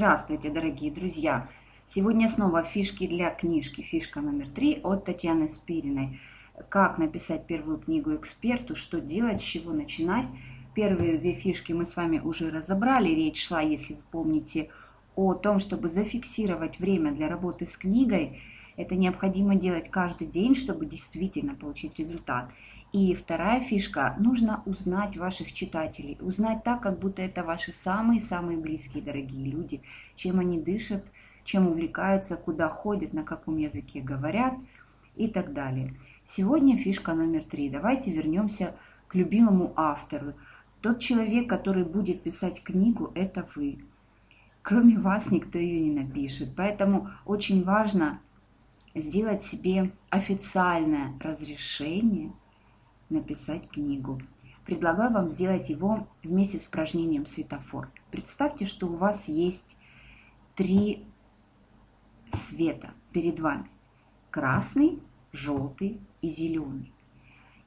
Здравствуйте, дорогие друзья! Сегодня снова фишки для книжки. Фишка номер три от Татьяны Спириной. Как написать первую книгу эксперту, что делать, с чего начинать. Первые две фишки мы с вами уже разобрали. Речь шла, если вы помните, о том, чтобы зафиксировать время для работы с книгой. Это необходимо делать каждый день, чтобы действительно получить результат. И вторая фишка, нужно узнать ваших читателей, узнать так, как будто это ваши самые-самые близкие, дорогие люди, чем они дышат, чем увлекаются, куда ходят, на каком языке говорят и так далее. Сегодня фишка номер три. Давайте вернемся к любимому автору. Тот человек, который будет писать книгу, это вы. Кроме вас никто ее не напишет. Поэтому очень важно сделать себе официальное разрешение – написать книгу. Предлагаю вам сделать его вместе с упражнением светофор. Представьте, что у вас есть три света перед вами. Красный, желтый и зеленый.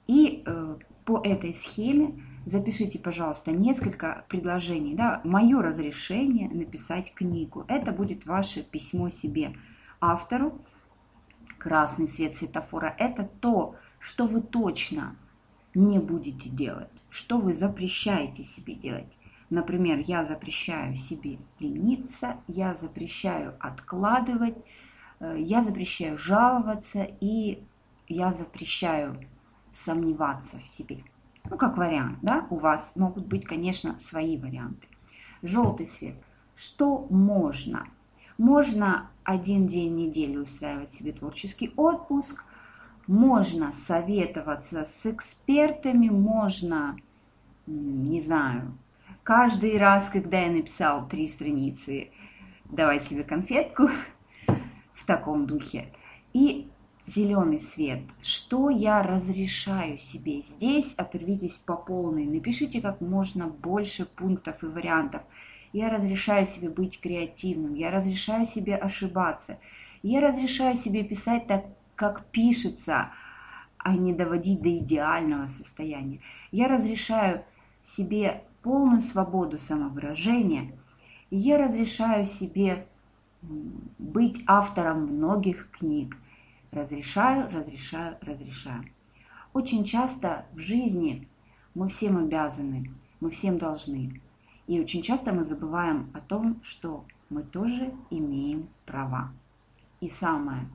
И э, по этой схеме запишите, пожалуйста, несколько предложений. Да, мое разрешение написать книгу. Это будет ваше письмо себе, автору. Красный свет светофора – это то, что вы точно не будете делать, что вы запрещаете себе делать. Например, я запрещаю себе лениться, я запрещаю откладывать, э, я запрещаю жаловаться и я запрещаю сомневаться в себе. Ну, как вариант, да, у вас могут быть, конечно, свои варианты. Желтый свет. Что можно? Можно один день в неделю устраивать себе творческий отпуск – можно советоваться с экспертами, можно, не знаю, каждый раз, когда я написал три страницы, давать себе конфетку в таком духе. И зеленый свет. Что я разрешаю себе здесь? Оторвитесь по полной. Напишите как можно больше пунктов и вариантов. Я разрешаю себе быть креативным. Я разрешаю себе ошибаться. Я разрешаю себе писать так как пишется, а не доводить до идеального состояния. Я разрешаю себе полную свободу самовыражения, я разрешаю себе быть автором многих книг. Разрешаю, разрешаю, разрешаю. Очень часто в жизни мы всем обязаны, мы всем должны. И очень часто мы забываем о том, что мы тоже имеем права. И самое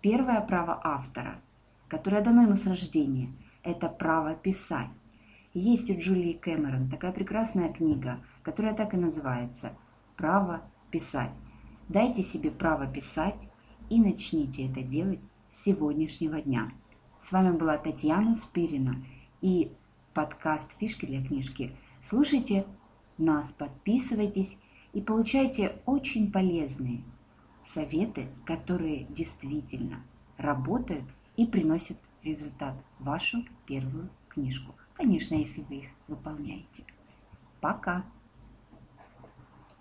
Первое право автора, которое дано ему с рождения, это право писать. Есть у Джулии Кэмерон такая прекрасная книга, которая так и называется «Право писать». Дайте себе право писать и начните это делать с сегодняшнего дня. С вами была Татьяна Спирина и подкаст «Фишки для книжки». Слушайте нас, подписывайтесь и получайте очень полезные советы, которые действительно работают и приносят результат вашу первую книжку. Конечно, если вы их выполняете. Пока!